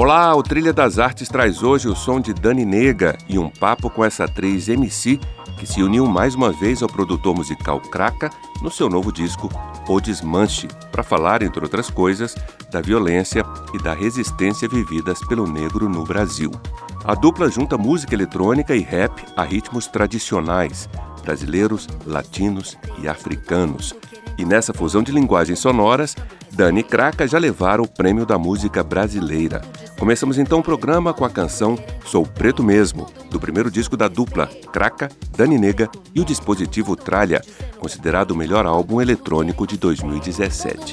Olá, o Trilha das Artes traz hoje o som de Dani Nega e um papo com essa atriz MC que se uniu mais uma vez ao produtor musical Kraka no seu novo disco O Desmanche, para falar, entre outras coisas, da violência e da resistência vividas pelo negro no Brasil. A dupla junta música eletrônica e rap a ritmos tradicionais, brasileiros, latinos e africanos. E nessa fusão de linguagens sonoras, Dani e Kraka já levaram o prêmio da música brasileira. Começamos então o programa com a canção Sou Preto Mesmo, do primeiro disco da dupla, Kraka, Dani Nega e o dispositivo Tralha, considerado o melhor álbum eletrônico de 2017.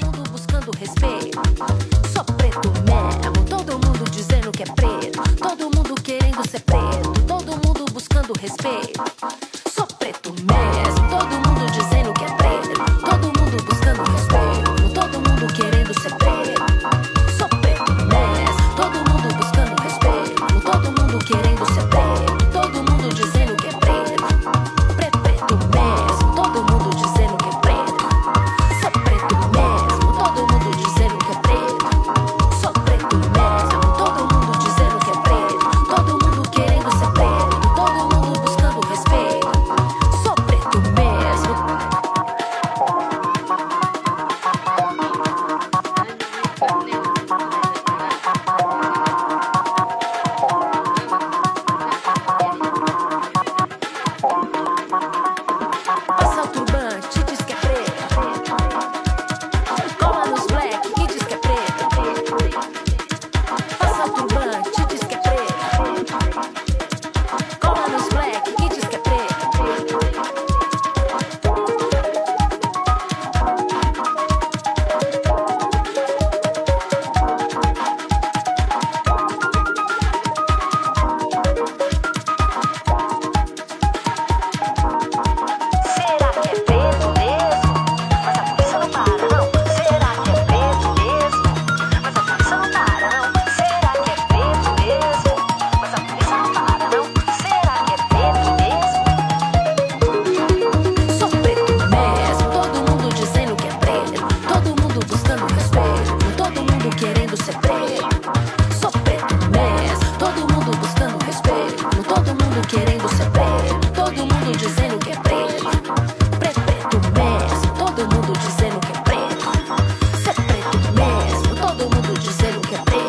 Okay.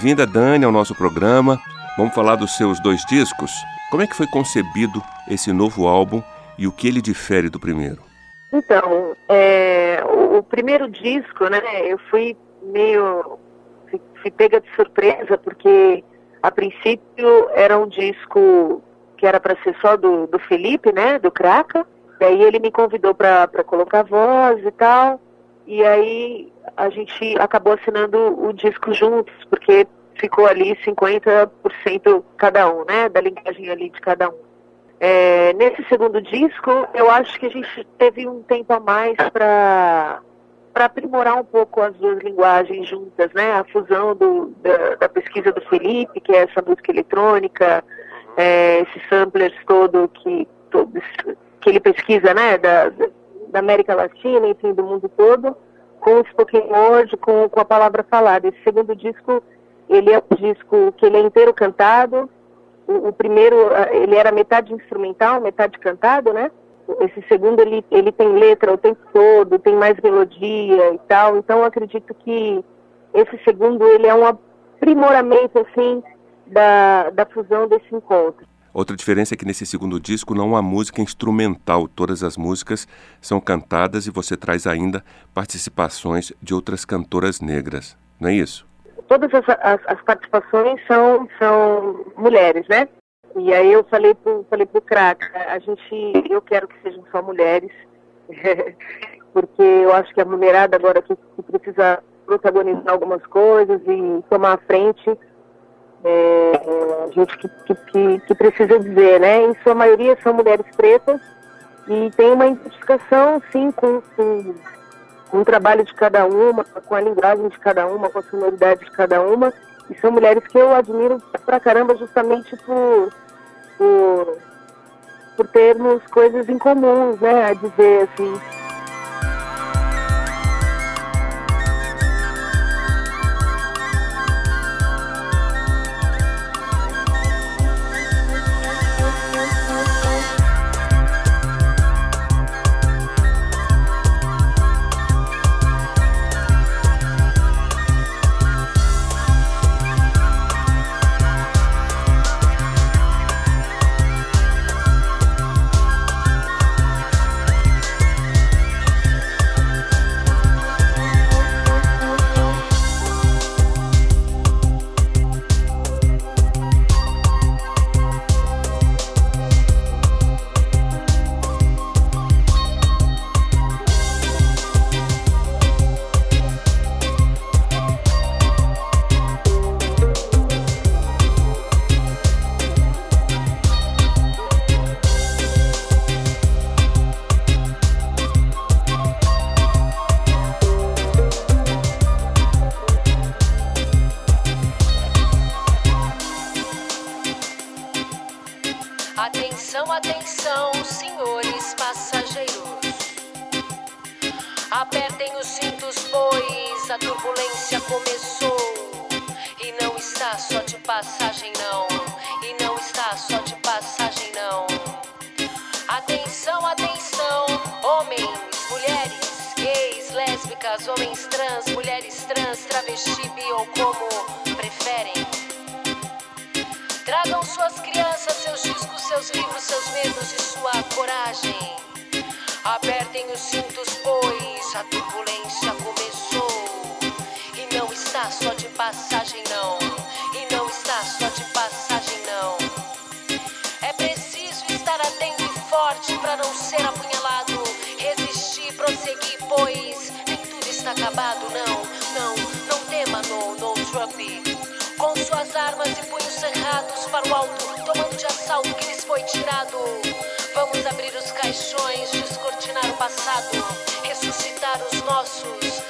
Bem-vinda, Dani, ao nosso programa. Vamos falar dos seus dois discos. Como é que foi concebido esse novo álbum e o que ele difere do primeiro? Então, é, o, o, primeiro disco, né, eu fui meio. Fui, fui pega de surpresa, porque a princípio era um disco que era para ser só do, do Felipe, né, do Kraka. Daí ele me convidou para colocar voz e tal. E aí a gente acabou assinando o disco juntos, porque ficou ali 50% cada um, né? Da linguagem ali de cada um. É, nesse segundo disco, eu acho que a gente teve um tempo a mais para para aprimorar um pouco as duas linguagens juntas, né? A fusão do, da, da, pesquisa do Felipe, que é essa música eletrônica, é, esses samplers todo que, todos, que ele pesquisa, né? Da, da América Latina, enfim, do mundo todo, com o spoken word, com, com a palavra falada. Esse segundo disco, ele é um disco que ele é inteiro cantado. O, o primeiro, ele era metade instrumental, metade cantado, né? esse segundo ele, ele tem letra o tempo todo, tem mais melodia e tal. Então eu acredito que esse segundo ele é um aprimoramento assim da, da fusão desse encontro. Outra diferença é que nesse segundo disco não há música instrumental, todas as músicas são cantadas e você traz ainda participações de outras cantoras negras, não é isso? Todas as, as, as participações são, são mulheres, né? E aí eu falei pro, falei pro crack, a gente, eu quero que sejam só mulheres, porque eu acho que a mulherada agora que, que precisa protagonizar algumas coisas e tomar a frente, é, a gente que, que, que, precisa dizer, né? Em sua maioria são mulheres pretas e tem uma identificação, sim, com, com, com o trabalho de cada uma, com a linguagem de cada uma, com a sonoridade de cada uma. E são mulheres que eu admiro pra caramba justamente por, por, por termos coisas em comuns, né? A dizer assim. Atenção, atenção, senhores passageiros. Apertem os cintos, pois a turbulência começou. E não está só de passagem, não. E não está só de passagem, não. Atenção, atenção, homens, mulheres, gays, lésbicas, homens trans, mulheres trans, travesti, bi ou como preferem. Tragam suas crianças, seus seus livros, seus medos e sua coragem. Apertem os cintos, pois a turbulência começou. E não está só de passagem, não. E não está só de passagem, não. É preciso estar atento e forte para não ser apunhalado. Resistir, prosseguir, pois nem tudo está acabado, não. Não, não tema, no, no Trump. Com suas armas e punhos cerrados para o alto então Algo que lhes foi tirado. Vamos abrir os caixões, descortinar o passado, ressuscitar os nossos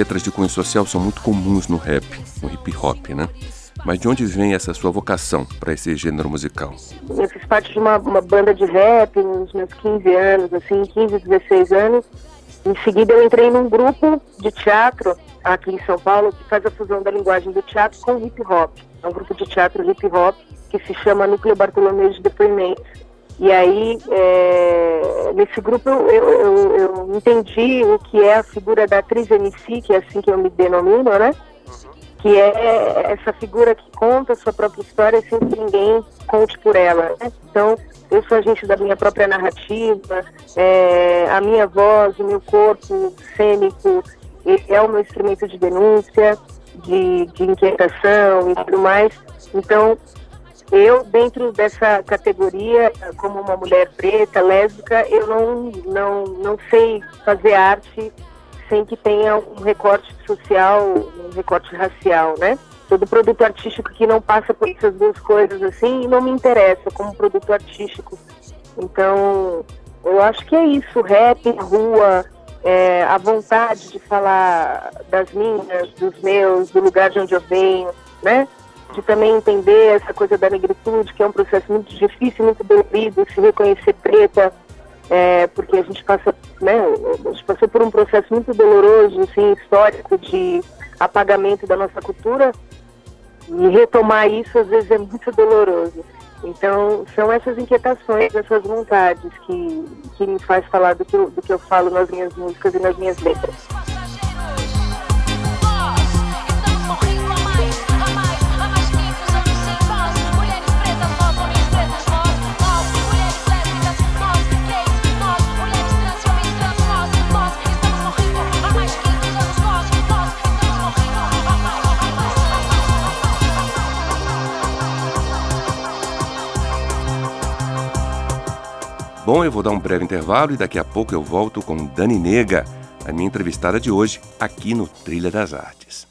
letras de cunho social são muito comuns no rap, no hip hop, né? Mas de onde vem essa sua vocação para esse gênero musical? Eu fiz parte de uma, uma, banda de rap nos meus 15 anos, assim, 15, 16 anos. Em seguida eu entrei num grupo de teatro aqui em São Paulo que faz a fusão da linguagem do teatro com hip hop. É um grupo de teatro hip hop que se chama Núcleo Bartolomeu de Depoimentos. E aí, é, nesse grupo, eu, eu, eu, entendi o que é a figura da atriz MC, que é assim que eu me denomino, né? Que é essa figura que conta a sua própria história sem que ninguém conte por ela. Né? Então, eu sou agente da minha própria narrativa, é, a minha voz, o meu corpo cênico é o meu instrumento de denúncia, de, de inquietação e tudo mais. Então, eu, dentro dessa categoria, como uma mulher preta, lésbica, eu não, não, não sei fazer arte sem que tenha um recorte social, um recorte racial, né? Todo produto artístico que não passa por essas duas coisas assim não me interessa como produto artístico. Então, eu acho que é isso, rap, rua, é, a vontade de falar das minhas, dos meus, do lugar de onde eu venho, né? De também entender essa coisa da negritude, que é um processo muito difícil, muito dolorido, se reconhecer preta, é, porque a gente passa, né, a gente passou por um processo muito doloroso, assim, histórico de apagamento da nossa cultura, e retomar isso às vezes é muito doloroso. Então, são essas inquietações, essas vontades que, que me faz falar do que, eu, do que eu falo nas minhas músicas e nas minhas letras. Bom, eu vou dar um breve intervalo e daqui a pouco eu volto com Dani Nega, a minha entrevistada de hoje, aqui no Trilha das Artes.